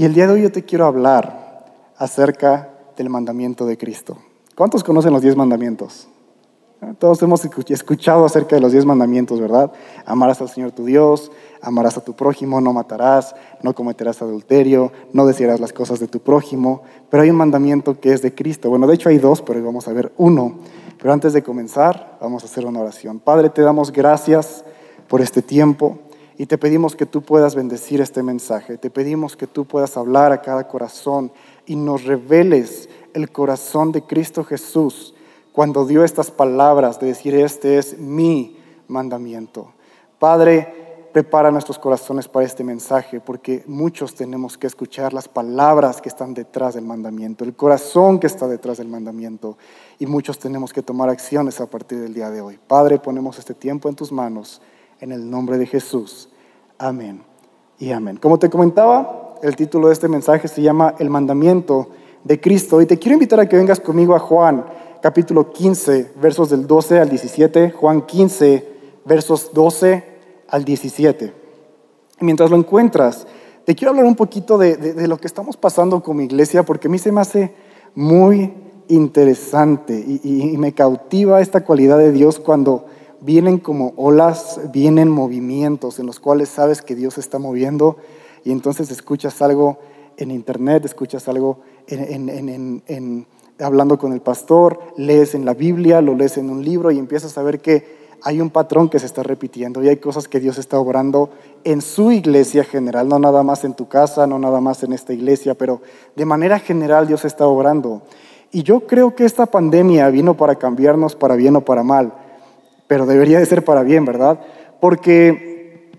Y el día de hoy yo te quiero hablar acerca del mandamiento de Cristo. ¿Cuántos conocen los diez mandamientos? Todos hemos escuchado acerca de los diez mandamientos, ¿verdad? Amarás al Señor tu Dios, amarás a tu prójimo, no matarás, no cometerás adulterio, no desearás las cosas de tu prójimo. Pero hay un mandamiento que es de Cristo. Bueno, de hecho hay dos, pero hoy vamos a ver uno. Pero antes de comenzar, vamos a hacer una oración. Padre, te damos gracias por este tiempo y te pedimos que tú puedas bendecir este mensaje. Te pedimos que tú puedas hablar a cada corazón y nos reveles el corazón de Cristo Jesús cuando dio estas palabras de decir, este es mi mandamiento. Padre, prepara nuestros corazones para este mensaje, porque muchos tenemos que escuchar las palabras que están detrás del mandamiento, el corazón que está detrás del mandamiento, y muchos tenemos que tomar acciones a partir del día de hoy. Padre, ponemos este tiempo en tus manos, en el nombre de Jesús. Amén y amén. Como te comentaba, el título de este mensaje se llama El mandamiento de Cristo, y te quiero invitar a que vengas conmigo a Juan capítulo 15, versos del 12 al 17, Juan 15, versos 12 al 17. mientras lo encuentras, te quiero hablar un poquito de, lo que estamos pasando como iglesia, porque a mí se me hace muy interesante y, y me cautiva esta cualidad de Dios cuando vienen como olas, vienen movimientos en los cuales sabes que Dios está moviendo y entonces escuchas algo en internet, escuchas algo en, en, en hablando con el pastor, lees en la Biblia, lo lees en un libro y empiezas a ver que hay un patrón que se está repitiendo y hay cosas que Dios está obrando en su iglesia general, no nada más en tu casa, no nada más en esta iglesia, pero de manera general Dios está obrando. Y yo creo que esta pandemia vino para cambiarnos para bien o para mal, pero debería de ser para bien, ¿verdad? Porque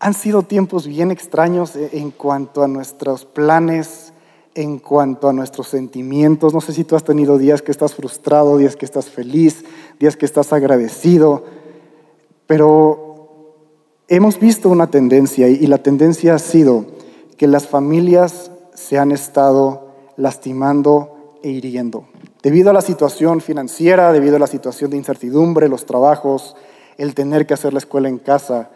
han sido tiempos bien extraños en cuanto a nuestros planes en cuanto a nuestros sentimientos. No sé si tú has tenido días que estás frustrado, días que estás feliz, días que estás agradecido, pero hemos visto una tendencia y la tendencia ha sido que las familias se han estado lastimando e hiriendo. Debido a la situación financiera, debido a la situación de incertidumbre, los trabajos, el tener que hacer la escuela en casa,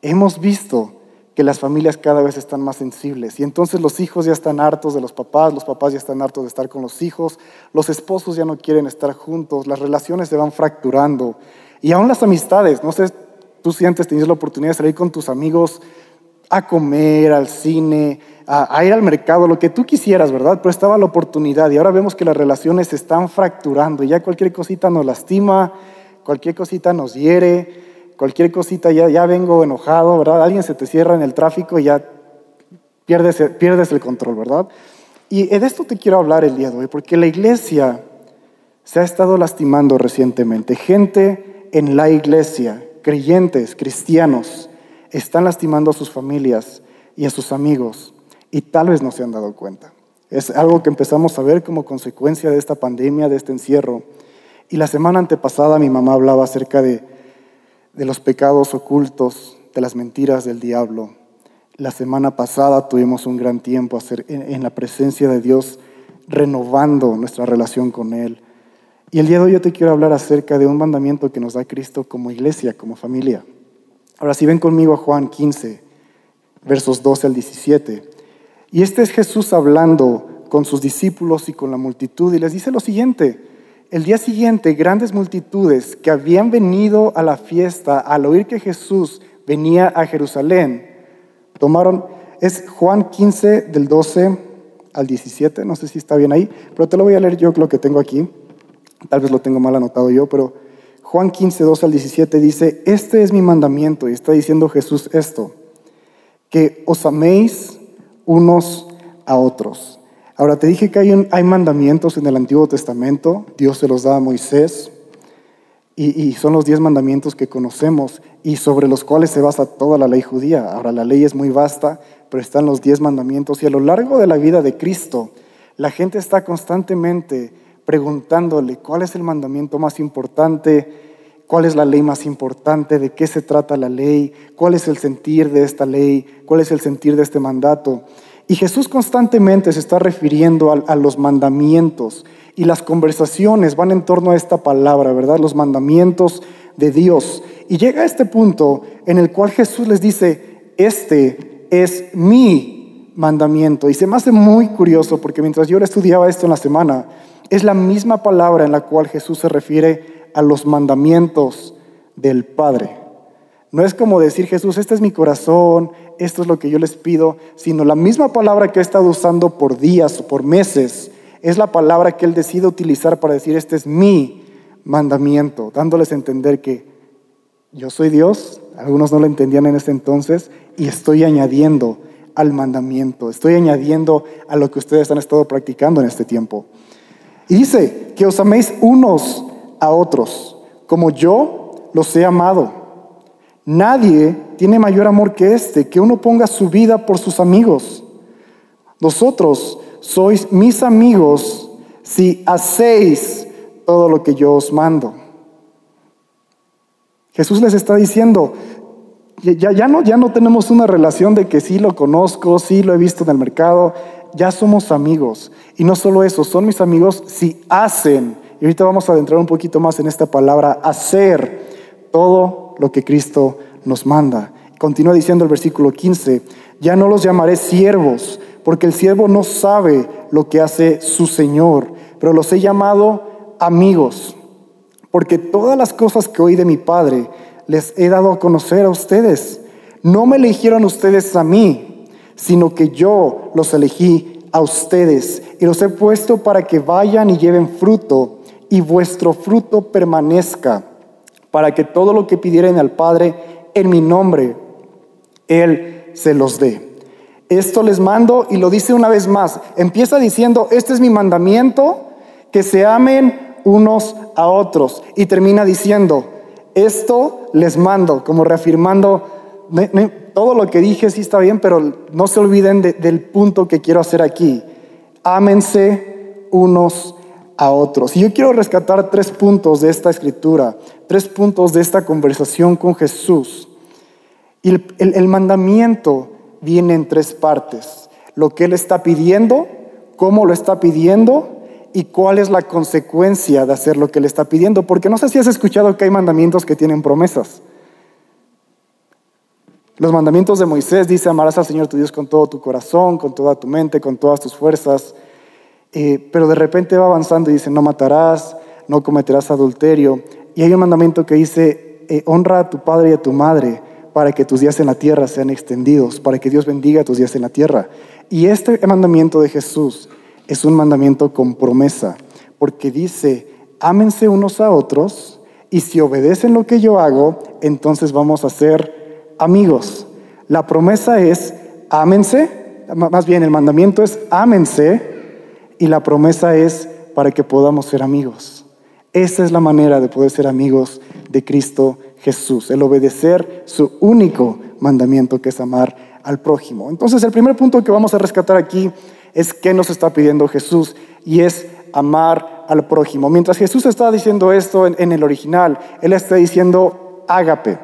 hemos visto que las familias cada vez están más sensibles y entonces los hijos ya están hartos de los papás, los papás ya están hartos de estar con los hijos, los esposos ya no quieren estar juntos, las relaciones se van fracturando y aún las amistades, no sé, tú si antes tenías la oportunidad de salir con tus amigos a comer, al cine, a, ir al mercado, lo que tú quisieras, ¿verdad? Pero estaba la oportunidad y ahora vemos que las relaciones se están fracturando y ya cualquier cosita nos lastima, cualquier cosita nos hiere cualquier cosita ya, ya vengo enojado, ¿verdad? Alguien se te cierra en el tráfico y ya pierdes, pierdes el control, ¿verdad? Y de esto te quiero hablar el día de hoy, porque la iglesia se ha estado lastimando recientemente. Gente en la iglesia, creyentes, cristianos, están lastimando a sus familias y a sus amigos y tal vez no se han dado cuenta. Es algo que empezamos a ver como consecuencia de esta pandemia, de este encierro. Y la semana antepasada mi mamá hablaba acerca de de los pecados ocultos, de las mentiras del diablo. La semana pasada tuvimos un gran tiempo en la presencia de Dios, renovando nuestra relación con Él. Y el día de hoy yo te quiero hablar acerca de un mandamiento que nos da Cristo como iglesia, como familia. Ahora, si ven conmigo a Juan 15, versos 12 al 17. Y este es Jesús hablando con sus discípulos y con la multitud y les dice lo siguiente. El día siguiente, grandes multitudes que habían venido a la fiesta al oír que Jesús venía a Jerusalén, tomaron, es Juan 15 del 12 al 17, no sé si está bien ahí, pero te lo voy a leer yo lo que tengo aquí, tal vez lo tengo mal anotado yo, pero Juan 15, 12 al 17 dice, este es mi mandamiento, y está diciendo Jesús esto, que os améis unos a otros. Ahora, te dije que hay, hay mandamientos en el Antiguo Testamento, Dios se los da a Moisés, y, son los diez mandamientos que conocemos y sobre los cuales se basa toda la ley judía. Ahora, la ley es muy vasta, pero están los diez mandamientos y a lo largo de la vida de Cristo, la gente está constantemente preguntándole cuál es el mandamiento más importante, cuál es la ley más importante, de qué se trata la ley, cuál es el sentir de esta ley, cuál es el sentir de este mandato. Y Jesús constantemente se está refiriendo a, los mandamientos y las conversaciones van en torno a esta palabra, ¿verdad? Los mandamientos de Dios. Y llega a este punto en el cual Jesús les dice, este es mi mandamiento. Y se me hace muy curioso porque mientras yo estudiaba esto en la semana, es la misma palabra en la cual Jesús se refiere a los mandamientos del Padre. No es como decir Jesús, este es mi corazón, esto es lo que yo les pido, sino la misma palabra que he estado usando por días o por meses, es la palabra que Él decide utilizar para decir, este es mi mandamiento, dándoles a entender que yo soy Dios, algunos no lo entendían en ese entonces, y estoy añadiendo al mandamiento, estoy añadiendo a lo que ustedes han estado practicando en este tiempo. Dice que os améis unos a otros, como yo los he amado. Nadie tiene mayor amor que este, que uno ponga su vida por sus amigos. Vosotros sois mis amigos si hacéis todo lo que yo os mando. Jesús les está diciendo, ya, ya, no, ya no tenemos una relación de que sí lo conozco, sí lo he visto en el mercado, ya somos amigos. Y no solo eso, son mis amigos si hacen, y ahorita vamos a adentrar un poquito más en esta palabra, hacer todo lo que Cristo nos manda. Continúa diciendo el versículo 15, ya no los llamaré siervos, porque el siervo no sabe lo que hace su Señor, pero los he llamado amigos, porque todas las cosas que oí de mi Padre, les he dado a conocer a ustedes. No me eligieron ustedes a mí, sino que yo los elegí a ustedes y los he puesto para que vayan y lleven fruto y vuestro fruto permanezca, para que todo lo que pidieren al Padre en mi nombre, Él se los dé. Esto les mando y lo dice una vez más. Empieza diciendo, este es mi mandamiento, que se amen unos a otros. Y termina diciendo, esto les mando, como reafirmando, todo lo que dije sí está bien, pero no se olviden del punto que quiero hacer aquí. Ámense unos a otros. Y yo quiero rescatar tres puntos de esta escritura, tres puntos de esta conversación con Jesús. Y el mandamiento viene en tres partes. Lo que Él está pidiendo, cómo lo está pidiendo y cuál es la consecuencia de hacer lo que le está pidiendo. Porque no sé si has escuchado que hay mandamientos que tienen promesas. Los mandamientos de Moisés dice, amarás al Señor tu Dios con todo tu corazón, con toda tu mente, con todas tus fuerzas. Eh, pero de repente va avanzando y dice, no matarás, no cometerás adulterio. Y hay un mandamiento que dice, eh, honra a tu padre y a tu madre para que tus días en la tierra sean extendidos, para que Dios bendiga tus días en la tierra. Y este mandamiento de Jesús es un mandamiento con promesa, porque dice, ámense unos a otros y si obedecen lo que yo hago, entonces vamos a ser amigos. La promesa es, ámense, más bien el mandamiento es, ámense y la promesa es para que podamos ser amigos. Esa es la manera de poder ser amigos de Cristo Jesús, el obedecer su único mandamiento que es amar al prójimo. Entonces el primer punto que vamos a rescatar aquí es qué nos está pidiendo Jesús y es amar al prójimo. Mientras Jesús está diciendo esto en, el original, Él está diciendo ágape.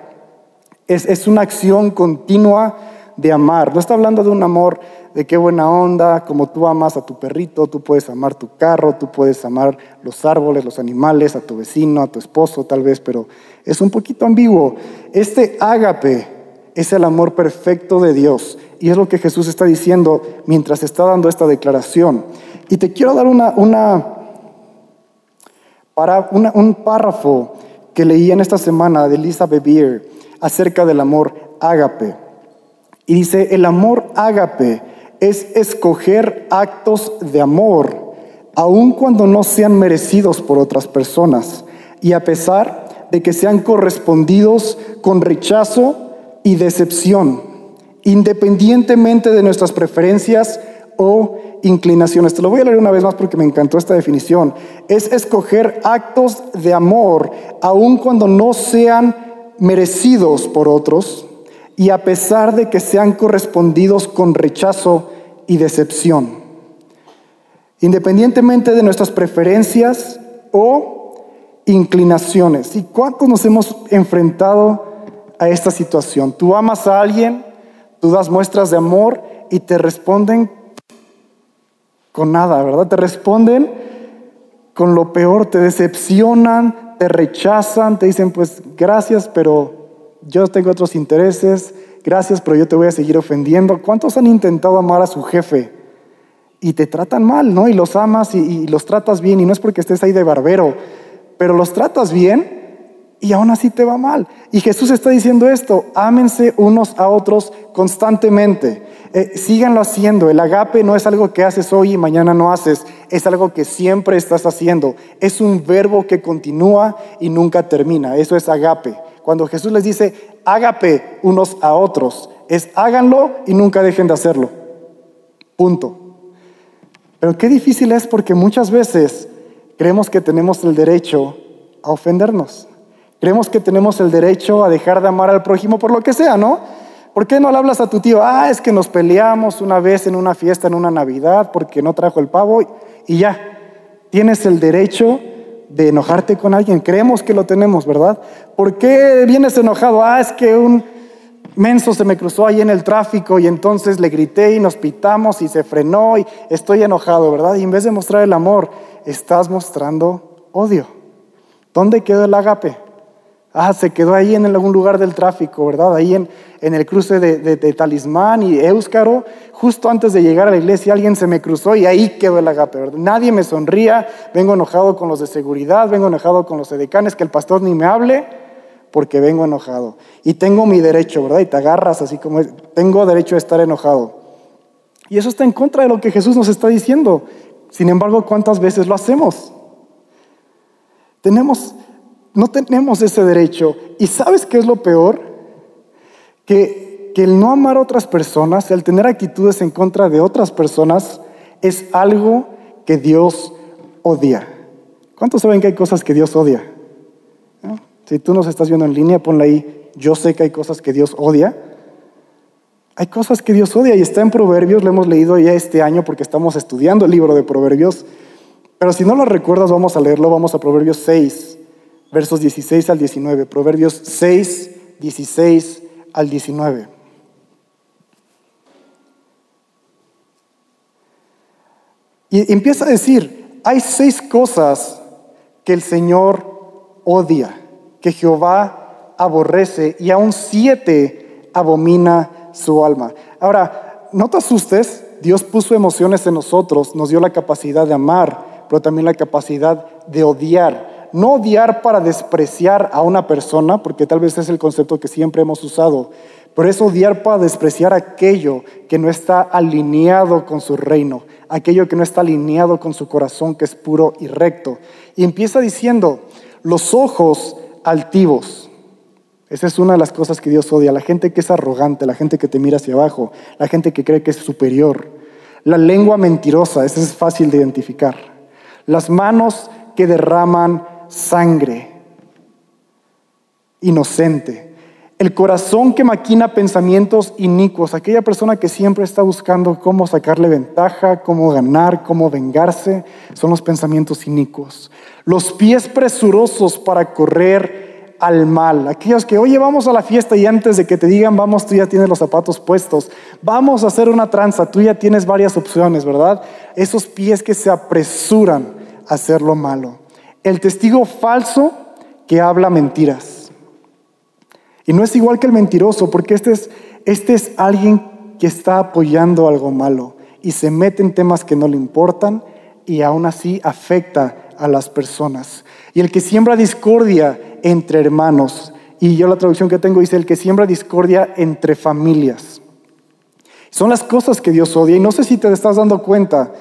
Es, una acción continua de amar. No está hablando de un amor de qué buena onda, como tú amas a tu perrito, tú puedes amar tu carro, tú puedes amar los árboles, los animales, a tu vecino, a tu esposo tal vez, pero es un poquito ambiguo. Este ágape es el amor perfecto de Dios. Y es lo que Jesús está diciendo mientras está dando esta declaración. Y te quiero dar una, para, un párrafo que leí en esta semana de Lisa Bebier acerca del amor ágape. Y dice, el amor ágape es escoger actos de amor, aun cuando no sean merecidos por otras personas, y a pesar de que sean correspondidos con rechazo y decepción, independientemente de nuestras preferencias o inclinaciones. Te lo voy a leer una vez más porque me encantó esta definición. Es escoger actos de amor aun cuando no sean merecidos por otros y a pesar de que sean correspondidos con rechazo y decepción. Independientemente de nuestras preferencias o inclinaciones. ¿Y cuántos nos hemos enfrentado a esta situación. Tú amas a alguien, tú das muestras de amor y te responden con nada, ¿verdad? Te responden con lo peor, te decepcionan, te rechazan, te dicen pues gracias, pero yo tengo otros intereses, gracias, pero yo te voy a seguir ofendiendo. ¿Cuántos han intentado amar a su jefe y te tratan mal, ¿no? Y los amas y, los tratas bien, y no es porque estés ahí de barbero, pero los tratas bien y aún así te va mal. Y Jesús está diciendo esto, ámense unos a otros constantemente, eh, síganlo haciendo. El agape no es algo que haces hoy y mañana no haces, es algo que siempre estás haciendo. Es un verbo que continúa y nunca termina, eso es agape. Cuando Jesús les dice, agape unos a otros, es háganlo y nunca dejen de hacerlo. Punto. Pero qué difícil es porque muchas veces creemos que tenemos el derecho a ofendernos. Creemos que tenemos el derecho a dejar de amar al prójimo por lo que sea, ¿no? ¿Por qué no le hablas a tu tío? Ah, es que nos peleamos una vez en una fiesta, en una Navidad, porque no trajo el pavo y ya. Tienes el derecho de enojarte con alguien. Creemos que lo tenemos, ¿verdad? ¿Por qué vienes enojado? Ah, es que un menso se me cruzó ahí en el tráfico y entonces le grité y nos pitamos y se frenó y estoy enojado, ¿verdad? Y en vez de mostrar el amor, estás mostrando odio. ¿Dónde quedó el agape? Ah, se quedó ahí en algún lugar del tráfico, ¿verdad? Ahí en, el cruce de, Talismán y Éuscaro, justo antes de llegar a la iglesia, alguien se me cruzó y ahí quedó el agape, ¿verdad? Nadie me sonría, vengo enojado con los de seguridad, vengo enojado con los edecanes, que el pastor ni me hable, porque vengo enojado. Y tengo mi derecho, ¿verdad? Y te agarras así como, tengo derecho a estar enojado. Y eso está en contra de lo que Jesús nos está diciendo. Sin embargo, ¿cuántas veces lo hacemos? Tenemos no tenemos ese derecho. ¿Y sabes qué es lo peor? Que, el no amar a otras personas, el tener actitudes en contra de otras personas, es algo que Dios odia. ¿Cuántos saben que hay cosas que Dios odia? Si tú nos estás viendo en línea, ponle ahí, yo sé que hay cosas que Dios odia. Hay cosas que Dios odia y está en Proverbios, lo hemos leído ya este año porque estamos estudiando el libro de Proverbios. Pero si no lo recuerdas, vamos a leerlo, vamos a Proverbios 6 versos 16 al 19. Proverbios 6, 16 al 19. Y empieza a decir, hay seis cosas que el Señor odia, que Jehová aborrece, y aún siete abomina su alma. Ahora, no te asustes, Dios puso emociones en nosotros, nos dio la capacidad de amar, pero también la capacidad de odiar no odiar para despreciar a una persona, porque tal vez es el concepto que siempre hemos usado, pero es odiar para despreciar aquello que no está alineado con su reino, aquello que no está alineado con su corazón, que es puro y recto. Y empieza diciendo, los ojos altivos. Esa es una de las cosas que Dios odia, la gente que es arrogante, la gente que te mira hacia abajo, la gente que cree que es superior. La lengua mentirosa, esa es fácil de identificar. Las manos que derraman sangre inocente. El corazón que maquina pensamientos inicuos, aquella persona que siempre está buscando cómo sacarle ventaja, cómo ganar, cómo vengarse, son los pensamientos inicuos. Los pies presurosos para correr al mal. Aquellos que, oye, vamos a la fiesta y antes de que te digan, vamos, tú ya tienes los zapatos puestos. Vamos a hacer una tranza, tú ya tienes varias opciones, ¿verdad? Esos pies que se apresuran a hacer lo malo el testigo falso que habla mentiras. Y no es igual que el mentiroso, porque este es, este es alguien que está apoyando algo malo y se mete en temas que no le importan y aún así afecta a las personas. Y el que siembra discordia entre hermanos, y yo la traducción que tengo dice el que siembra discordia entre familias. Son las cosas que Dios odia y no sé si te estás dando cuenta,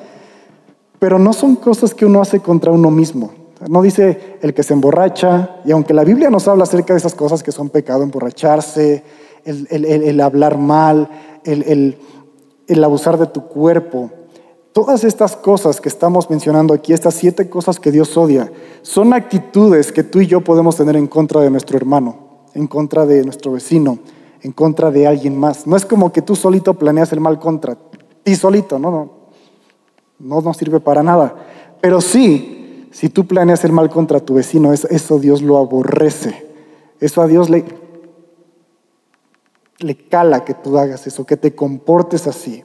pero no son cosas que uno hace contra uno mismo. No dice el que se emborracha, y aunque la Biblia nos habla acerca de esas cosas que son pecado, emborracharse, el, hablar mal, el, abusar de tu cuerpo, todas estas cosas que estamos mencionando aquí, estas siete cosas que Dios odia, son actitudes que tú y yo podemos tener en contra de nuestro hermano, en contra de nuestro vecino, en contra de alguien más. No es como que tú solito planeas el mal contra ti solito, no, no, no nos sirve para nada. Pero sí si tú planeas el mal contra tu vecino, eso, Dios lo aborrece. Eso a Dios le, le cala que tú hagas eso, que te comportes así.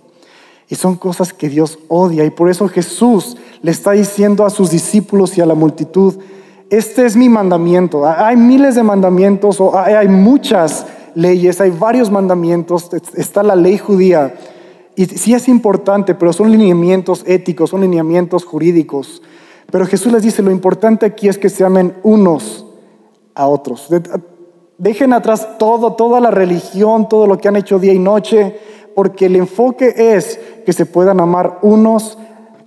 Y son cosas que Dios odia. Y por eso Jesús le está diciendo a sus discípulos y a la multitud, este es mi mandamiento. Hay miles de mandamientos o hay muchas leyes, hay varios mandamientos, está la ley judía. Y sí es importante, pero son lineamientos éticos, son lineamientos jurídicos. Pero Jesús les dice, lo importante aquí es que se amen unos a otros. Dejen atrás todo, toda la religión, todo lo que han hecho día y noche, porque el enfoque es que se puedan amar unos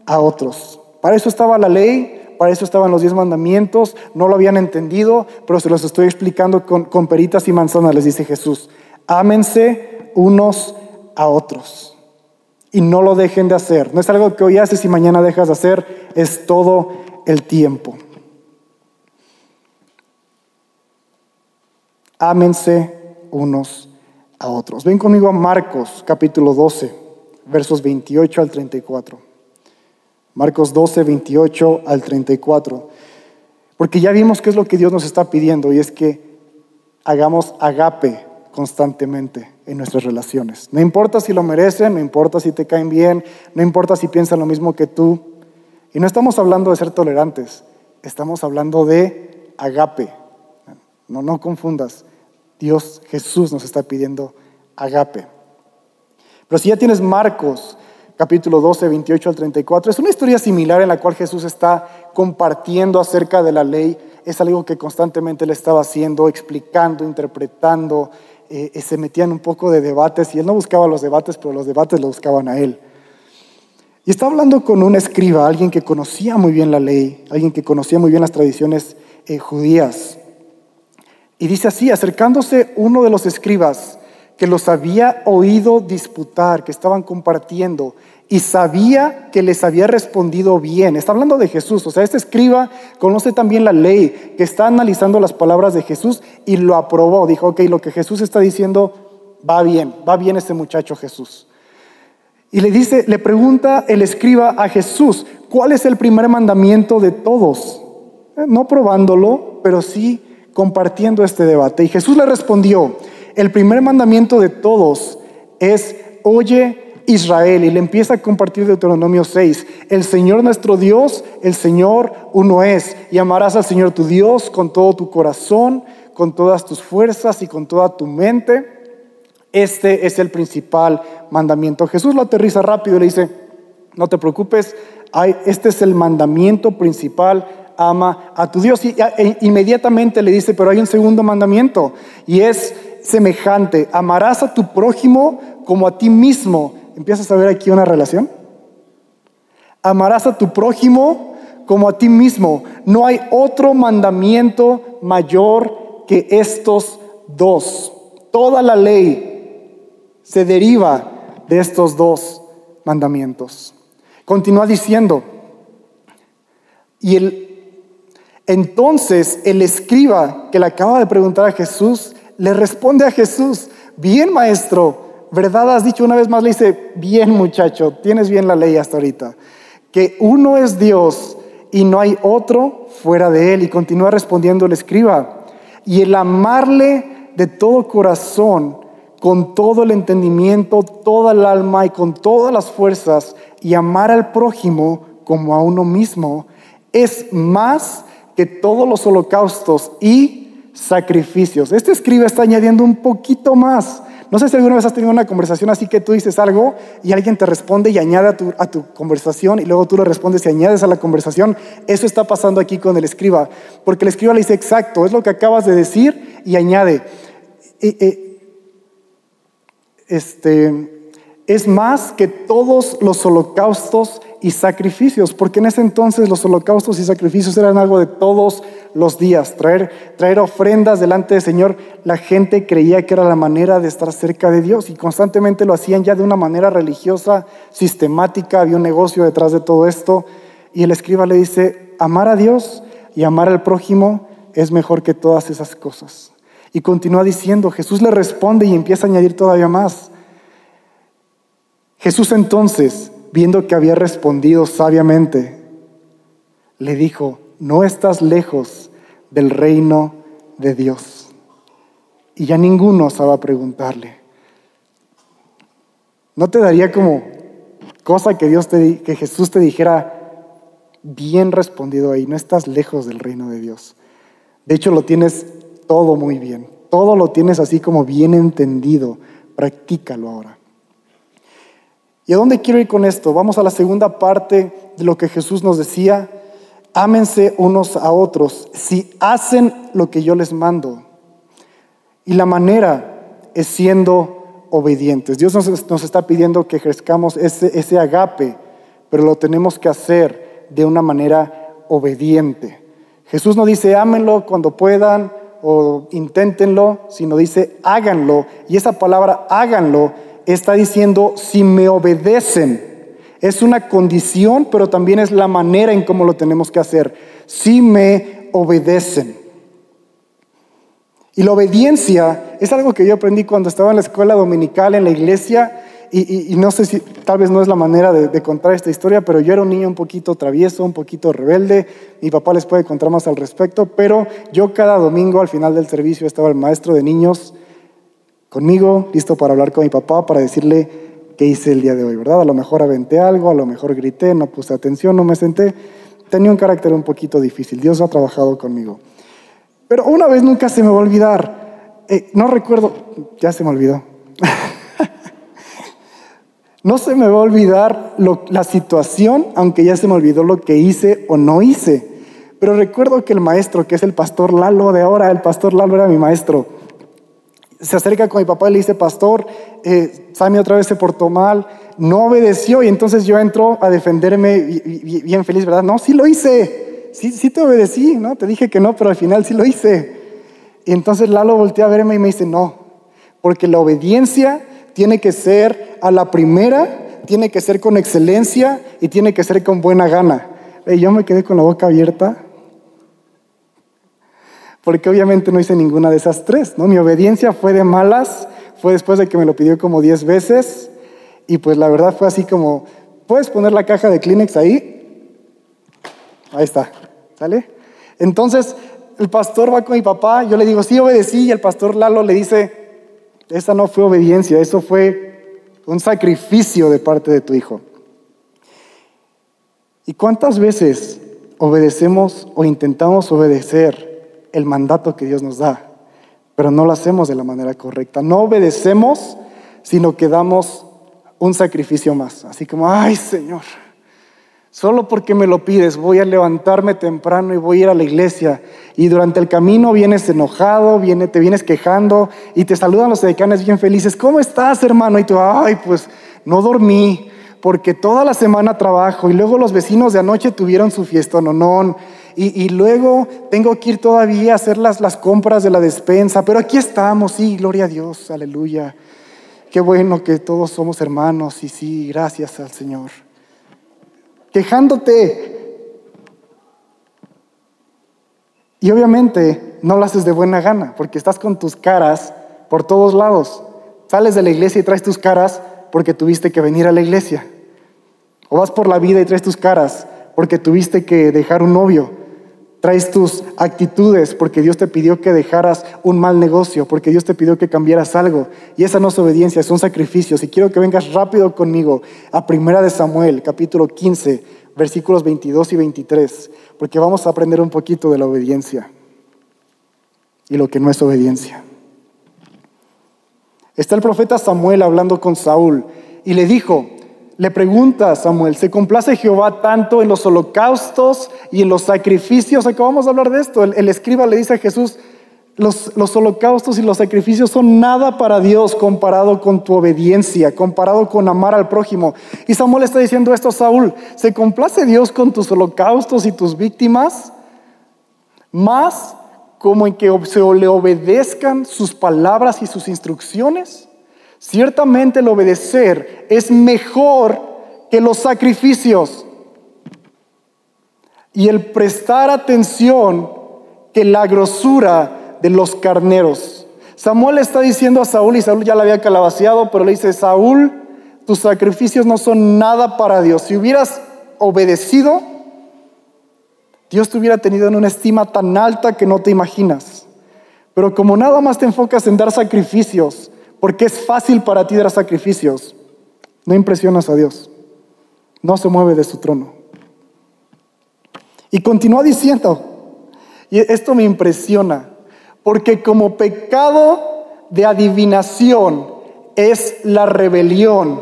a otros. Para eso estaba la ley, para eso estaban los diez mandamientos, no lo habían entendido, pero se los estoy explicando con, peritas y manzanas, les dice Jesús. Ámense unos a otros y no lo dejen de hacer. No es algo que hoy haces y mañana dejas de hacer, es todo el tiempo. Ámense unos a otros. Ven conmigo a Marcos capítulo 12, versos 28 al 34. Marcos 12, 28 al 34. Porque ya vimos qué es lo que Dios nos está pidiendo y es que hagamos agape constantemente en nuestras relaciones. No importa si lo merecen, no importa si te caen bien, no importa si piensan lo mismo que tú. Y no estamos hablando de ser tolerantes, estamos hablando de agape. No, no confundas. Dios, Jesús nos está pidiendo agape. Pero si ya tienes Marcos, capítulo 12, 28 al 34, es una historia similar en la cual Jesús está compartiendo acerca de la ley. Es algo que constantemente le estaba haciendo, explicando, interpretando. Eh, eh, se metían un poco de debates y él no buscaba los debates, pero los debates lo buscaban a él. Y está hablando con un escriba, alguien que conocía muy bien la ley, alguien que conocía muy bien las tradiciones eh, judías. Y dice así, acercándose uno de los escribas que los había oído disputar, que estaban compartiendo, y sabía que les había respondido bien. Está hablando de Jesús, o sea, este escriba conoce también la ley, que está analizando las palabras de Jesús y lo aprobó. Dijo, ok, lo que Jesús está diciendo va bien, va bien este muchacho Jesús. Y le dice, le pregunta el escriba a Jesús, ¿cuál es el primer mandamiento de todos? Eh, no probándolo, pero sí compartiendo este debate. Y Jesús le respondió, el primer mandamiento de todos es, oye Israel, y le empieza a compartir Deuteronomio 6, el Señor nuestro Dios, el Señor uno es, y amarás al Señor tu Dios con todo tu corazón, con todas tus fuerzas y con toda tu mente. Este es el principal mandamiento. Jesús lo aterriza rápido y le dice, no te preocupes, este es el mandamiento principal ama a tu Dios. Y e inmediatamente le dice, pero hay un segundo mandamiento y es semejante, amarás a tu prójimo como a ti mismo. ¿Empiezas a ver aquí una relación? Amarás a tu prójimo como a ti mismo. No hay otro mandamiento mayor que estos dos. Toda la ley se deriva de estos dos mandamientos. Continúa diciendo, y el entonces el escriba que le acaba de preguntar a Jesús, le responde a Jesús, bien maestro, ¿verdad has dicho una vez más? Le dice, bien muchacho, tienes bien la ley hasta ahorita, que uno es Dios y no hay otro fuera de él. Y continúa respondiendo el escriba, y el amarle de todo corazón, con todo el entendimiento, toda el alma y con todas las fuerzas, y amar al prójimo como a uno mismo, es más que todos los holocaustos y sacrificios. Este escribe está añadiendo un poquito más. No sé si alguna vez has tenido una conversación así que tú dices algo y alguien te responde y añade a tu, conversación y luego tú le respondes y añades a la conversación. Eso está pasando aquí con el escriba, porque el escriba le dice exacto, es lo que acabas de decir y añade. este, es más que todos los holocaustos y sacrificios, porque en ese entonces los holocaustos y sacrificios eran algo de todos los días. Traer, traer ofrendas delante del Señor, la gente creía que era la manera de estar cerca de Dios y constantemente lo hacían ya de una manera religiosa, sistemática, había un negocio detrás de todo esto. Y el escriba le dice, amar a Dios y amar al prójimo es mejor que todas esas cosas. Y continúa diciendo, Jesús le responde y empieza a añadir todavía más. Jesús entonces, viendo que había respondido sabiamente, le dijo, no estás lejos del reino de Dios. Y ya ninguno osaba preguntarle. ¿No te daría como cosa que Dios te que Jesús te dijera bien respondido ahí, no estás lejos del reino de Dios? De hecho lo tienes todo muy bien todo lo tienes así como bien entendido. Practícalo ahora. ¿Y a dónde quiero ir con esto? Vamos a la segunda parte de lo que Jesús nos decía. Ámense unos a otros si hacen lo que yo les mando. Y la manera es siendo obedientes. Dios nos, está pidiendo que ejerzcamos ese, ese agape, pero lo tenemos que hacer de una manera obediente. Jesús no dice ámenlo cuando puedan o inténtenlo, sino dice háganlo. Y esa palabra háganlo está diciendo si me obedecen. Es una condición, pero también es la manera en cómo lo tenemos que hacer. Si me obedecen. Y la obediencia es algo que yo aprendí cuando estaba en la escuela dominical, en la iglesia, y, no sé si tal vez no es la manera de, contar esta historia, pero yo era un niño un poquito travieso, un poquito rebelde. Mi papá les puede contar más al respecto, pero yo cada domingo al final del servicio estaba el maestro de niños conmigo, listo para hablar con mi papá, para decirle qué hice el día de hoy, ¿verdad? A lo mejor aventé algo, a lo mejor grité, no puse atención, no me senté. Tenía un carácter un poquito difícil. Dios ha trabajado conmigo. Pero una vez nunca se me va a olvidar. Eh, no recuerdo, ya se me olvidó. no se me va a olvidar la situación, aunque ya se me olvidó lo que hice o no hice. Pero recuerdo que el maestro, que es el pastor Lalo de ahora, el pastor Lalo era mi maestro, se acerca con mi papá y le dice, pastor, eh, Sammy otra vez se portó mal, no obedeció y entonces yo entro a defenderme bien feliz, ¿verdad? No, sí lo hice, sí, sí te obedecí, ¿no? Te dije que no, pero al final sí lo hice. Y entonces Lalo voltea a verme y me dice, no, porque la obediencia tiene que ser a la primera, tiene que ser con excelencia y tiene que ser con buena gana. Y yo me quedé con la boca abierta porque obviamente no hice ninguna de esas tres, ¿no? Mi obediencia fue de malas, fue después de que me lo pidió como diez veces, y pues la verdad fue así como, ¿puedes poner la caja de Kleenex ahí? Ahí está, ¿sale? Entonces, el pastor va con mi papá, yo le digo, sí, obedecí, y el pastor Lalo le dice, esa no fue obediencia, eso fue un sacrificio de parte de tu hijo. ¿Y cuántas veces obedecemos o intentamos obedecer el mandato que Dios nos da, pero no lo hacemos de la manera correcta. No obedecemos, sino que damos un sacrificio más. Así como, ay Señor, solo porque me lo pides, voy a levantarme temprano y voy a ir a la iglesia. Y durante el camino vienes enojado, viene, te vienes quejando y te saludan los decanes bien felices. ¿Cómo estás, hermano? Y tú, ay, pues no dormí porque toda la semana trabajo y luego los vecinos de anoche tuvieron su fiesta, no, no y, luego tengo que ir todavía a hacer las, las compras de la despensa, pero aquí estamos, sí, gloria a Dios, aleluya. Qué bueno que todos somos hermanos y sí, gracias al Señor. Quejándote. Y obviamente no lo haces de buena gana, porque estás con tus caras por todos lados. Sales de la iglesia y traes tus caras porque tuviste que venir a la iglesia. O vas por la vida y traes tus caras porque tuviste que dejar un novio Traes tus actitudes porque Dios te pidió que dejaras un mal negocio, porque Dios te pidió que cambiaras algo. Y esa no es obediencia, son sacrificios. Y quiero que vengas rápido conmigo a Primera de Samuel, capítulo 15, versículos 22 y 23, porque vamos a aprender un poquito de la obediencia y lo que no es obediencia. Está el profeta Samuel hablando con Saúl y le dijo, le pregunta Samuel, ¿se complace Jehová tanto en los holocaustos y en los sacrificios? Acabamos de hablar de esto. El, escriba le dice a Jesús, los, los, holocaustos y los sacrificios son nada para Dios comparado con tu obediencia, comparado con amar al prójimo. Y Samuel está diciendo esto a Saúl, ¿se complace Dios con tus holocaustos y tus víctimas? Más como en que se le obedezcan sus palabras y sus instrucciones. Ciertamente el obedecer es mejor que los sacrificios y el prestar atención que la grosura de los carneros. Samuel está diciendo a Saúl, y Saúl ya la había calabaceado, pero le dice, Saúl, tus sacrificios no son nada para Dios. Si hubieras obedecido, Dios te hubiera tenido en una estima tan alta que no te imaginas. Pero como nada más te enfocas en dar sacrificios, porque es fácil para ti dar sacrificios. No impresionas a Dios. No se mueve de su trono. Y continúa diciendo, y esto me impresiona, porque como pecado de adivinación es la rebelión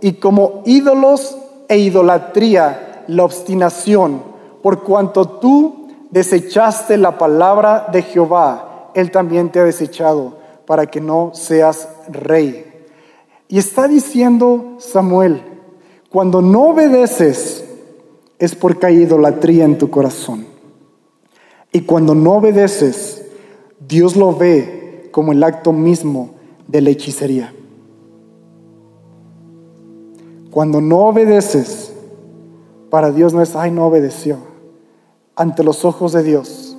y como ídolos e idolatría la obstinación, por cuanto tú desechaste la palabra de Jehová, Él también te ha desechado para que no seas rey. Y está diciendo Samuel, cuando no obedeces es porque hay idolatría en tu corazón. Y cuando no obedeces, Dios lo ve como el acto mismo de la hechicería. Cuando no obedeces, para Dios no es, ay, no obedeció. Ante los ojos de Dios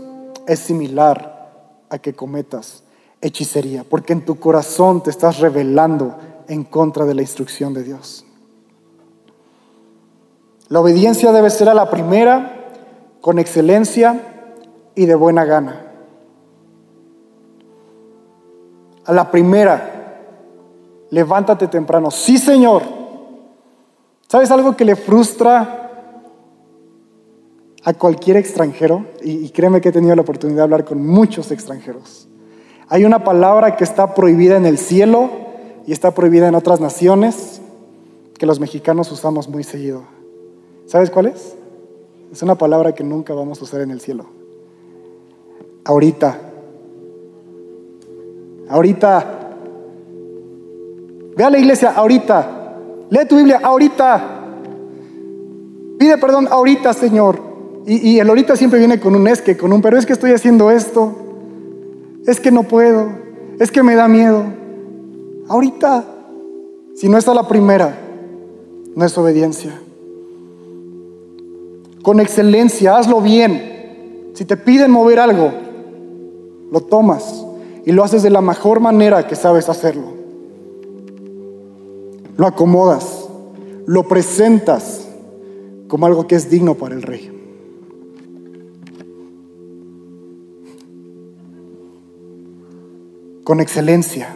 es similar a que cometas hechicería, porque en tu corazón te estás revelando en contra de la instrucción de Dios. La obediencia debe ser a la primera, con excelencia y de buena gana. A la primera, levántate temprano. Sí, Señor. ¿Sabes algo que le frustra a cualquier extranjero? Y, créeme que he tenido la oportunidad de hablar con muchos extranjeros. Hay una palabra que está prohibida en el cielo y está prohibida en otras naciones que los mexicanos usamos muy seguido. ¿Sabes cuál es? Es una palabra que nunca vamos a usar en el cielo. Ahorita. Ahorita. Ve a la iglesia ahorita. Lee tu Biblia ahorita. Pide perdón ahorita, Señor. Y, el ahorita siempre viene con un es que, con un pero es que estoy haciendo esto. Es que no puedo. Es que me da miedo. Ahorita. Si no está la primera, no es obediencia con excelencia, hazlo bien. Si te piden mover algo, lo tomas y lo haces de la mejor manera que sabes hacerlo. Lo acomodas, lo presentas como algo que es digno para el rey. Con excelencia.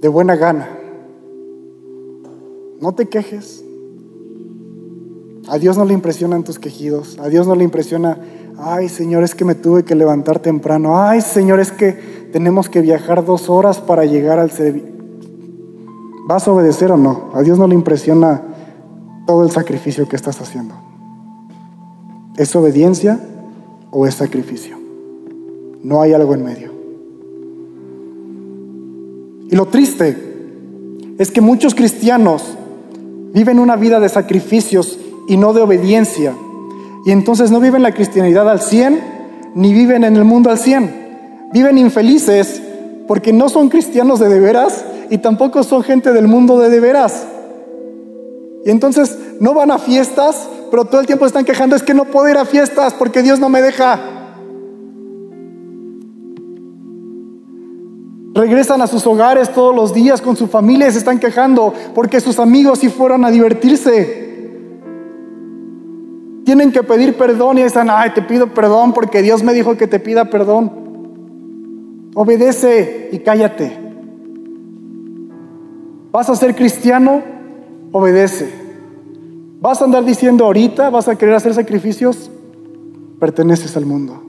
De buena gana. No te quejes. A Dios no le impresionan tus quejidos. A Dios no le impresiona, ay Señor, es que me tuve que levantar temprano. Ay Señor, es que tenemos que viajar dos horas para llegar al servicio. ¿Vas a obedecer o no? A Dios no le impresiona todo el sacrificio que estás haciendo. ¿Es obediencia o es sacrificio? No hay algo en medio. Y lo triste es que muchos cristianos viven una vida de sacrificios y no de obediencia. Y entonces no viven la cristianidad al 100, ni viven en el mundo al 100. Viven infelices porque no son cristianos de de veras y tampoco son gente del mundo de de veras. Y entonces no van a fiestas, pero todo el tiempo están quejando, es que no puedo ir a fiestas porque Dios no me deja. Regresan a sus hogares todos los días con su familia y se están quejando porque sus amigos sí fueron a divertirse. Tienen que pedir perdón y están, ay, te pido perdón porque Dios me dijo que te pida perdón. Obedece y cállate. ¿Vas a ser cristiano? Obedece. ¿Vas a andar diciendo ahorita, vas a querer hacer sacrificios? Perteneces al mundo.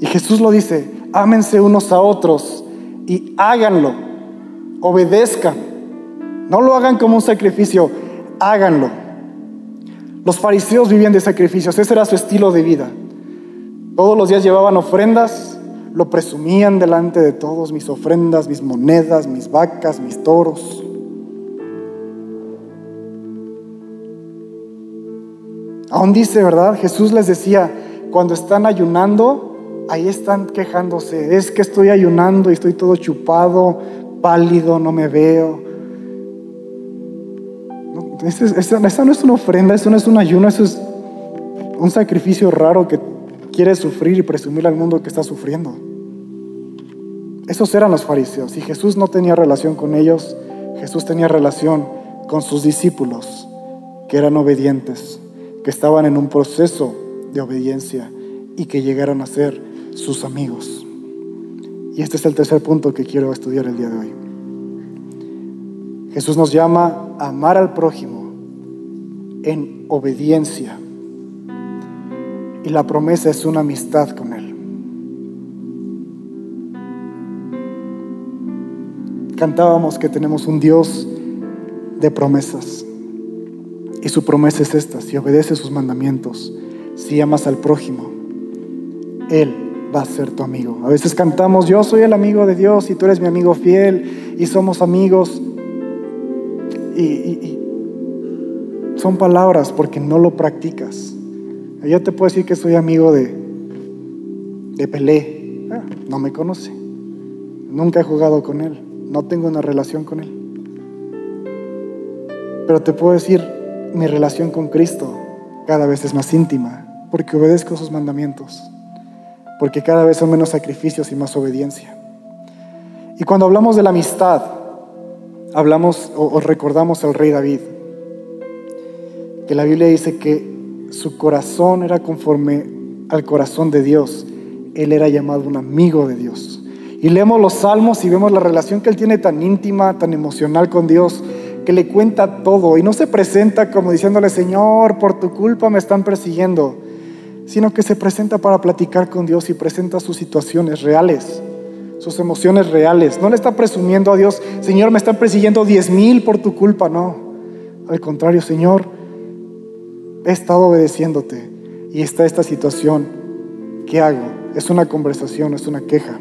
Y Jesús lo dice, ámense unos a otros y háganlo, obedezcan. No lo hagan como un sacrificio, háganlo. Los fariseos vivían de sacrificios, ese era su estilo de vida. Todos los días llevaban ofrendas, lo presumían delante de todos, mis ofrendas, mis monedas, mis vacas, mis toros. Aún dice, ¿verdad? Jesús les decía, cuando están ayunando, ahí están quejándose, es que estoy ayunando y estoy todo chupado, pálido, no me veo. esa, no es una ofrenda, eso no es un ayuno, eso es un sacrificio raro que quiere sufrir y presumir al mundo que está sufriendo. Esos eran los fariseos y Jesús no tenía relación con ellos, Jesús tenía relación con sus discípulos, que eran obedientes, que estaban en un proceso de obediencia y que llegaron a ser sus amigos. Y este es el tercer punto que quiero estudiar el día de hoy. Jesús nos llama a amar al prójimo en obediencia. y la promesa es una amistad con Él. Cantábamos que tenemos un Dios de promesas. Y su promesa es esta, si obedeces sus mandamientos, si amas al prójimo, Él va a ser tu amigo. A veces cantamos, yo soy el amigo de Dios y tú eres mi amigo fiel y somos amigos. Y, son palabras porque no lo practicas. Yo te puedo decir que soy amigo de, de Pelé. Ah, no me conoce. Nunca he jugado con él. No tengo una relación con él. Pero te puedo decir, mi relación con Cristo cada vez es más íntima porque obedezco sus mandamientos porque cada vez son menos sacrificios y más obediencia. Y cuando hablamos de la amistad, hablamos o, recordamos al rey David, que la Biblia dice que su corazón era conforme al corazón de Dios. Él era llamado un amigo de Dios. Y leemos los salmos y vemos la relación que él tiene tan íntima, tan emocional con Dios, que le cuenta todo y no se presenta como diciéndole, Señor, por tu culpa me están persiguiendo sino que se presenta para platicar con Dios y presenta sus situaciones reales, sus emociones reales. No le está presumiendo a Dios, Señor, me están persiguiendo diez mil por tu culpa, no. Al contrario, Señor, he estado obedeciéndote y está esta situación. ¿Qué hago? Es una conversación, es una queja.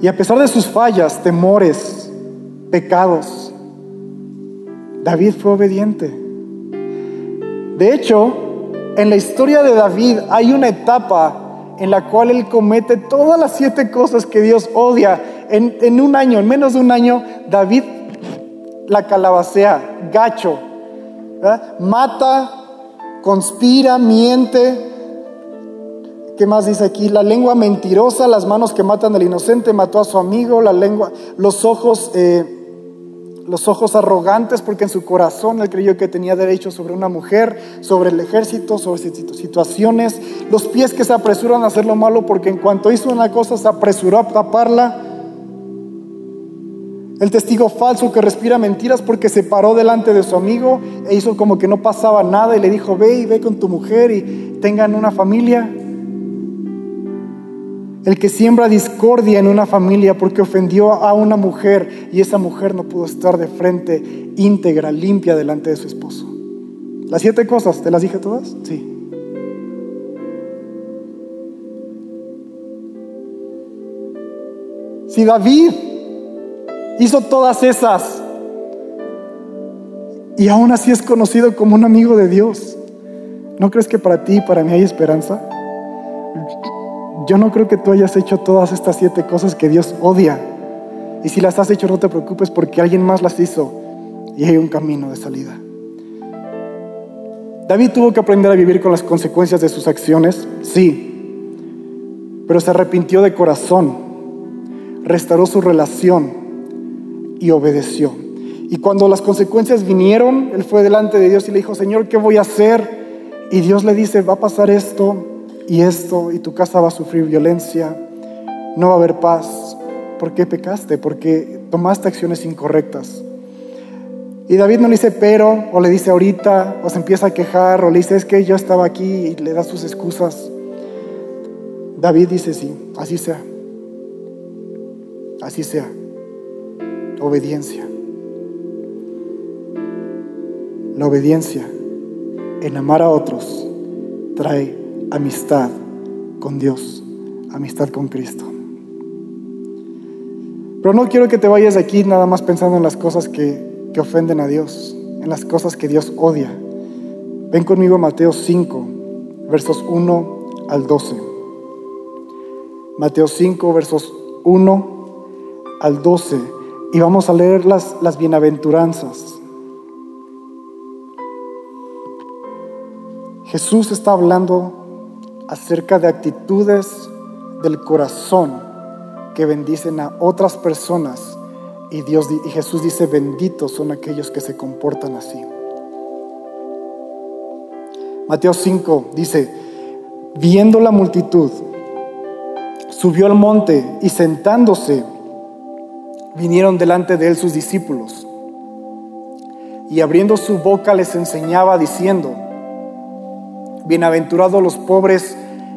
Y a pesar de sus fallas, temores, pecados, David fue obediente. De hecho, en la historia de David hay una etapa en la cual él comete todas las siete cosas que Dios odia. En, un año, en menos de un año, David la calabacea, gacho, mata, conspira, miente. ¿Qué más dice aquí? La lengua mentirosa, las manos que matan al inocente, mató a su amigo, la lengua, los ojos... Eh, los ojos arrogantes porque en su corazón él creyó que tenía derecho sobre una mujer, sobre el ejército, sobre situaciones, los pies que se apresuran a hacer lo malo porque en cuanto hizo una cosa se apresuró a taparla, el testigo falso que respira mentiras porque se paró delante de su amigo e hizo como que no pasaba nada y le dijo, ve y ve con tu mujer y tengan una familia. El que siembra discordia en una familia porque ofendió a una mujer y esa mujer no pudo estar de frente íntegra, limpia delante de su esposo. Las siete cosas, ¿te las dije todas? Sí. Si David hizo todas esas y aún así es conocido como un amigo de Dios, ¿no crees que para ti y para mí hay esperanza? Yo no creo que tú hayas hecho todas estas siete cosas que Dios odia. Y si las has hecho, no te preocupes porque alguien más las hizo y hay un camino de salida. David tuvo que aprender a vivir con las consecuencias de sus acciones, sí, pero se arrepintió de corazón, restauró su relación y obedeció. Y cuando las consecuencias vinieron, él fue delante de Dios y le dijo, Señor, ¿qué voy a hacer? Y Dios le dice, va a pasar esto, y esto, y tu casa va a sufrir violencia, no va a haber paz. ¿Por qué pecaste? Porque tomaste acciones incorrectas. Y David no le dice pero, o le dice ahorita, o se empieza a quejar, o le dice es que yo estaba aquí y le da sus excusas. David dice sí, así sea. Así sea. Obediencia. La obediencia en amar a otros trae amistad con Dios, amistad con Cristo. Pero no quiero que te vayas de aquí nada más pensando en las cosas que, ofenden a Dios, en las cosas que Dios odia. Ven conmigo a Mateo 5, versos 1 al 12. Mateo 5, versos 1 al 12. Y vamos a leer las, las bienaventuranzas. Jesús está hablando acerca de actitudes del corazón que bendicen a otras personas y Dios y Jesús dice benditos son aquellos que se comportan así. Mateo 5 dice, viendo la multitud, subió al monte y sentándose, vinieron delante de él sus discípulos. Y abriendo su boca les enseñaba diciendo, Bienaventurados los pobres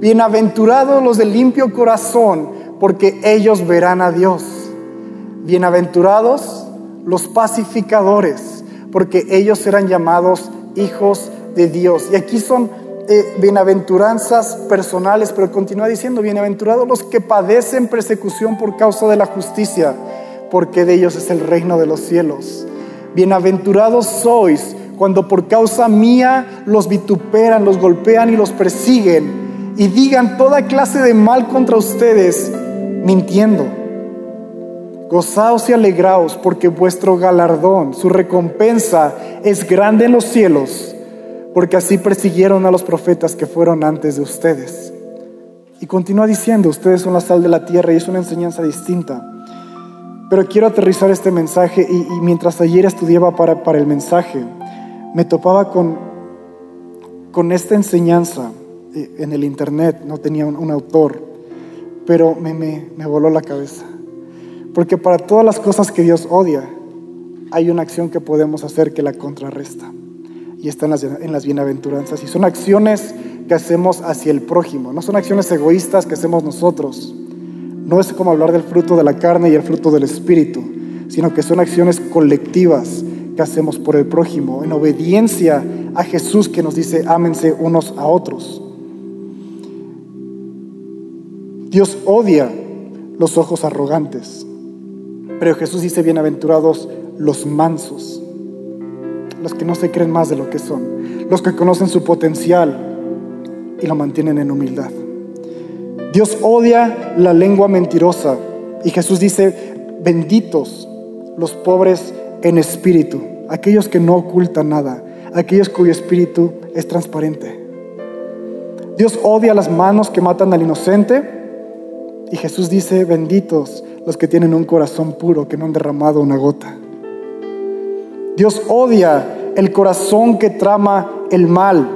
Bienaventurados los de limpio corazón, porque ellos verán a Dios. Bienaventurados los pacificadores, porque ellos serán llamados hijos de Dios. Y aquí son eh, bienaventuranzas personales, pero continúa diciendo, bienaventurados los que padecen persecución por causa de la justicia, porque de ellos es el reino de los cielos. Bienaventurados sois cuando por causa mía los vituperan, los golpean y los persiguen y digan toda clase de mal contra ustedes, mintiendo. Gozaos y alegraos porque vuestro galardón, su recompensa es grande en los cielos, porque así persiguieron a los profetas que fueron antes de ustedes. Y continúa diciendo, ustedes son la sal de la tierra y es una enseñanza distinta. Pero quiero aterrizar este mensaje y, mientras ayer estudiaba para, para el mensaje, me topaba con, con esta enseñanza en el internet, no tenía un, autor, pero me, me, me voló la cabeza. Porque para todas las cosas que Dios odia, hay una acción que podemos hacer que la contrarresta. Y está las, en las, bienaventuranzas. Y son acciones que hacemos hacia el prójimo. No son acciones egoístas que hacemos nosotros. No es como hablar del fruto de la carne y el fruto del espíritu, sino que son acciones colectivas que hacemos por el prójimo, en obediencia a Jesús que nos dice, ámense unos a otros. Dios odia los ojos arrogantes, pero Jesús dice, bienaventurados los mansos, los que no se creen más de lo que son, los que conocen su potencial y lo mantienen en humildad. Dios odia la lengua mentirosa y Jesús dice, benditos los pobres en espíritu, aquellos que no ocultan nada, aquellos cuyo espíritu es transparente. Dios odia las manos que matan al inocente y Jesús dice, benditos los que tienen un corazón puro, que no han derramado una gota. Dios odia el corazón que trama el mal.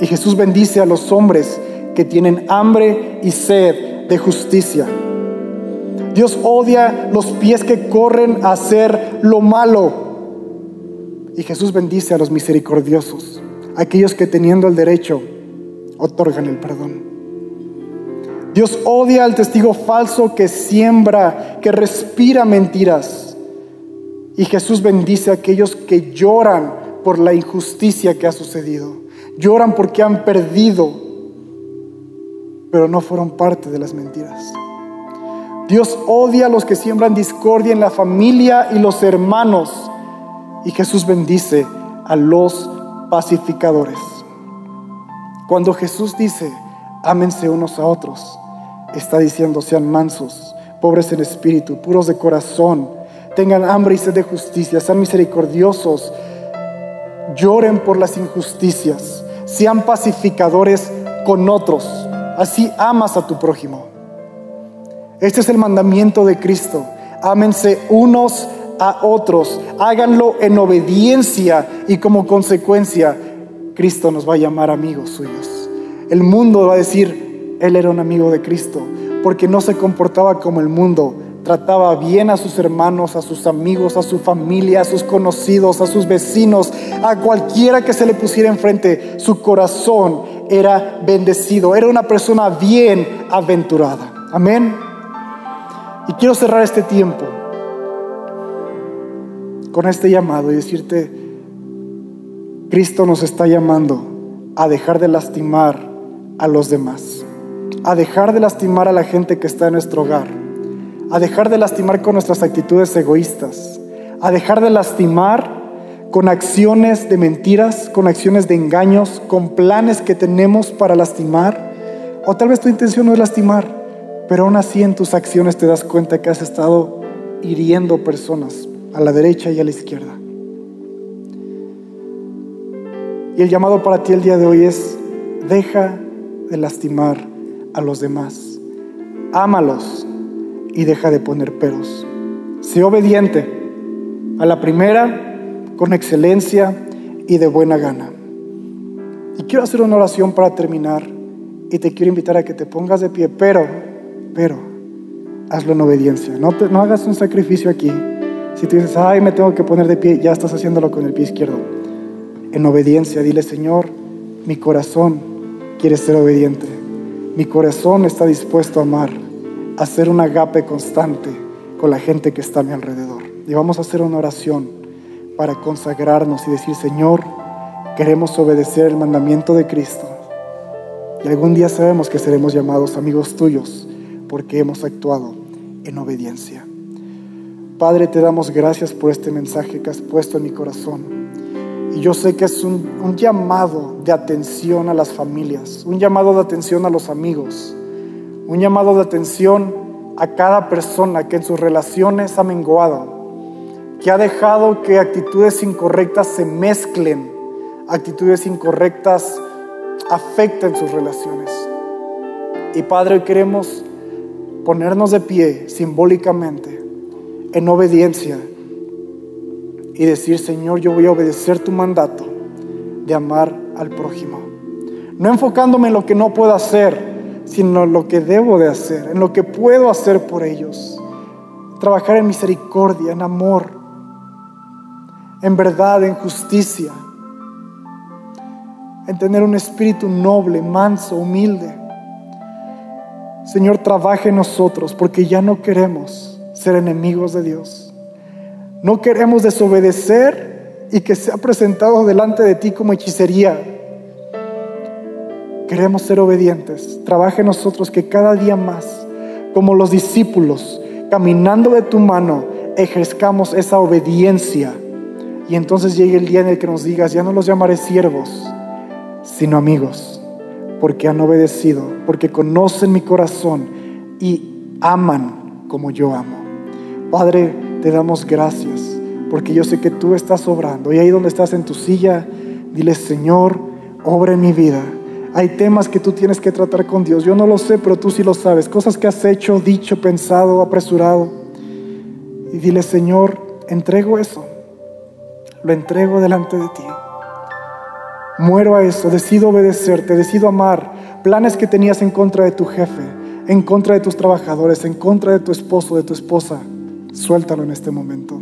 Y Jesús bendice a los hombres que tienen hambre y sed de justicia. Dios odia los pies que corren a hacer lo malo. Y Jesús bendice a los misericordiosos, aquellos que teniendo el derecho otorgan el perdón. Dios odia al testigo falso que siembra, que respira mentiras. Y Jesús bendice a aquellos que lloran por la injusticia que ha sucedido. Lloran porque han perdido, pero no fueron parte de las mentiras. Dios odia a los que siembran discordia en la familia y los hermanos. Y Jesús bendice a los pacificadores. Cuando Jesús dice, ámense unos a otros, está diciendo, sean mansos, pobres en espíritu, puros de corazón, tengan hambre y sed de justicia, sean misericordiosos, lloren por las injusticias, sean pacificadores con otros. Así amas a tu prójimo. Este es el mandamiento de Cristo. Ámense unos a otros, háganlo en obediencia y como consecuencia Cristo nos va a llamar amigos suyos. El mundo va a decir, Él era un amigo de Cristo, porque no se comportaba como el mundo, trataba bien a sus hermanos, a sus amigos, a su familia, a sus conocidos, a sus vecinos, a cualquiera que se le pusiera enfrente. Su corazón era bendecido, era una persona bien aventurada. Amén. Y quiero cerrar este tiempo con este llamado y decirte, Cristo nos está llamando a dejar de lastimar a los demás, a dejar de lastimar a la gente que está en nuestro hogar, a dejar de lastimar con nuestras actitudes egoístas, a dejar de lastimar con acciones de mentiras, con acciones de engaños, con planes que tenemos para lastimar, o tal vez tu intención no es lastimar, pero aún así en tus acciones te das cuenta que has estado hiriendo personas a la derecha y a la izquierda. Y el llamado para ti el día de hoy es, deja de lastimar a los demás. Ámalos y deja de poner peros. Sé obediente a la primera, con excelencia y de buena gana. Y quiero hacer una oración para terminar y te quiero invitar a que te pongas de pie, pero, pero, hazlo en obediencia. No, te, no hagas un sacrificio aquí. Si tú dices, ay, me tengo que poner de pie, ya estás haciéndolo con el pie izquierdo. En obediencia, dile, Señor, mi corazón quiere ser obediente. Mi corazón está dispuesto a amar, a hacer un agape constante con la gente que está a mi alrededor. Y vamos a hacer una oración para consagrarnos y decir, Señor, queremos obedecer el mandamiento de Cristo. Y algún día sabemos que seremos llamados amigos tuyos porque hemos actuado en obediencia. Padre, te damos gracias por este mensaje que has puesto en mi corazón. Y yo sé que es un, llamado de atención a las familias, un llamado de atención a los amigos, un llamado de atención a cada persona que en sus relaciones ha menguado, que ha dejado que actitudes incorrectas se mezclen, actitudes incorrectas afecten sus relaciones. Y Padre, queremos ponernos de pie simbólicamente en obediencia y decir, Señor, yo voy a obedecer tu mandato de amar al prójimo. No enfocándome en lo que no puedo hacer, sino en lo que debo de hacer, en lo que puedo hacer por ellos. Trabajar en misericordia, en amor, en verdad, en justicia, en tener un espíritu noble, manso, humilde. Señor, trabaje en nosotros porque ya no queremos ser enemigos de Dios. No queremos desobedecer y que sea presentado delante de ti como hechicería. Queremos ser obedientes. Trabaje en nosotros que cada día más, como los discípulos, caminando de tu mano, ejerzcamos esa obediencia. Y entonces llegue el día en el que nos digas, ya no los llamaré siervos, sino amigos, porque han obedecido, porque conocen mi corazón y aman como yo amo. Padre, te damos gracias, porque yo sé que tú estás obrando. Y ahí donde estás en tu silla, dile, Señor, obra en mi vida. Hay temas que tú tienes que tratar con Dios. Yo no lo sé, pero tú sí lo sabes. Cosas que has hecho, dicho, pensado, apresurado. Y dile, Señor, entrego eso. Lo entrego delante de ti. Muero a eso, decido obedecerte, decido amar planes que tenías en contra de tu jefe, en contra de tus trabajadores, en contra de tu esposo, de tu esposa. Suéltalo en este momento.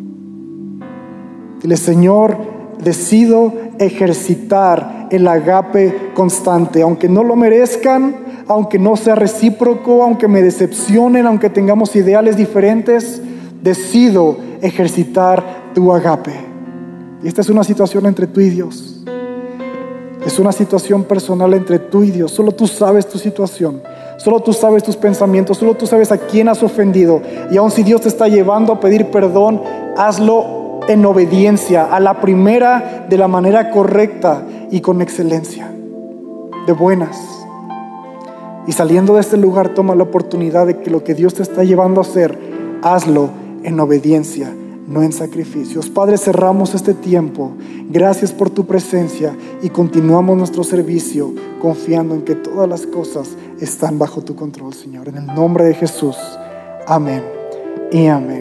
Dile, Señor, decido ejercitar el agape constante, aunque no lo merezcan, aunque no sea recíproco, aunque me decepcionen, aunque tengamos ideales diferentes, decido ejercitar tu agape. Y esta es una situación entre tú y Dios. Es una situación personal entre tú y Dios. Solo tú sabes tu situación. Solo tú sabes tus pensamientos. Solo tú sabes a quién has ofendido. Y aun si Dios te está llevando a pedir perdón, hazlo en obediencia a la primera de la manera correcta y con excelencia. De buenas. Y saliendo de este lugar, toma la oportunidad de que lo que Dios te está llevando a hacer, hazlo en obediencia no en sacrificios. Padre, cerramos este tiempo. Gracias por tu presencia y continuamos nuestro servicio confiando en que todas las cosas están bajo tu control, Señor. En el nombre de Jesús. Amén y amén.